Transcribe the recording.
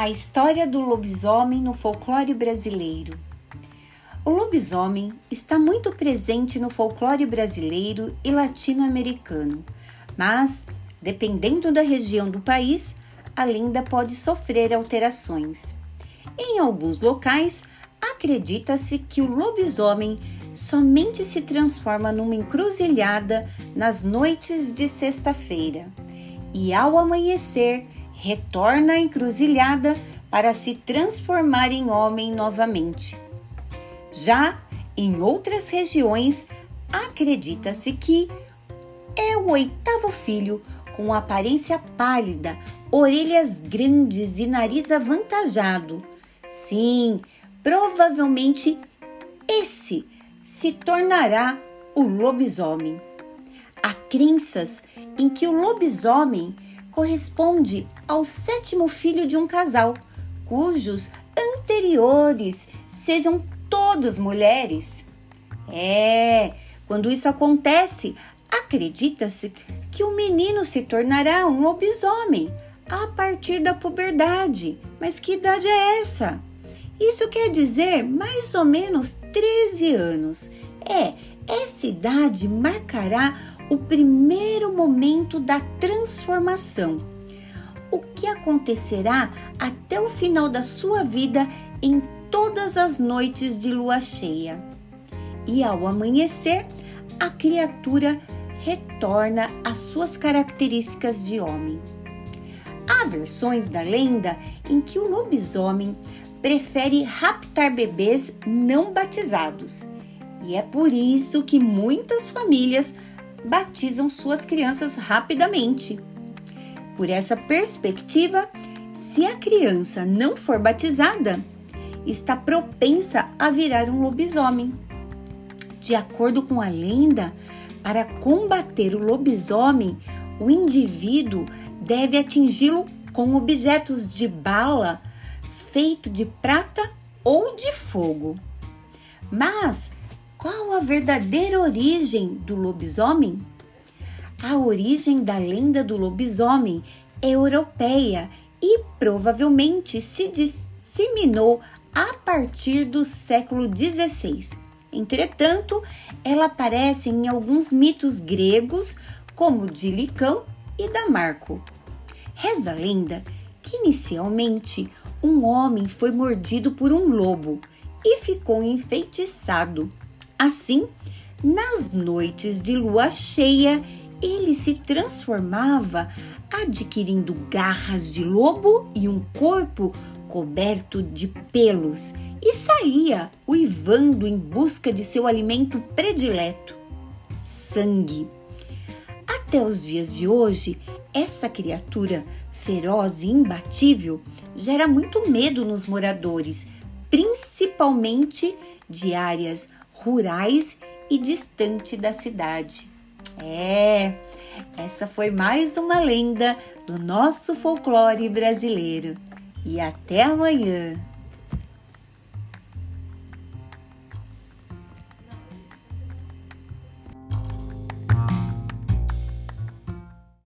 A história do lobisomem no folclore brasileiro. O lobisomem está muito presente no folclore brasileiro e latino-americano, mas, dependendo da região do país, a lenda pode sofrer alterações. Em alguns locais, acredita-se que o lobisomem somente se transforma numa encruzilhada nas noites de sexta-feira e, ao amanhecer, retorna à encruzilhada para se transformar em homem novamente. Já em outras regiões, acredita-se que é o oitavo filho com aparência pálida, orelhas grandes e nariz avantajado. Sim, provavelmente esse se tornará o lobisomem. Há crenças em que o lobisomem corresponde ao sétimo filho de um casal, cujos anteriores sejam todos mulheres. É, quando isso acontece, acredita-se que o menino se tornará um lobisomem a partir da puberdade. Mas que idade é essa? Isso quer dizer mais ou menos 13 anos. É, essa idade marcará o primeiro momento da transformação. O que acontecerá até o final da sua vida em todas as noites de lua cheia. E ao amanhecer, a criatura retorna às suas características de homem. Há versões da lenda em que o lobisomem prefere raptar bebês não batizados. E é por isso que muitas famílias batizam suas crianças rapidamente. Por essa perspectiva, se a criança não for batizada, está propensa a virar um lobisomem. De acordo com a lenda, para combater o lobisomem, o indivíduo deve atingi-lo com objetos de bala feito de prata ou de fogo. Mas qual a verdadeira origem do lobisomem? A origem da lenda do lobisomem é europeia e provavelmente se disseminou a partir do século XVI. Entretanto, ela aparece em alguns mitos gregos, como de Licão e da Marco. Reza a lenda que inicialmente um homem foi mordido por um lobo e ficou enfeitiçado. Assim, nas noites de lua cheia, ele se transformava, adquirindo garras de lobo e um corpo coberto de pelos, e saía uivando em busca de seu alimento predileto, sangue. Até os dias de hoje, essa criatura feroz e imbatível gera muito medo nos moradores, principalmente de áreas rurais e distante da cidade. É, essa foi mais uma lenda do nosso folclore brasileiro. E até amanhã!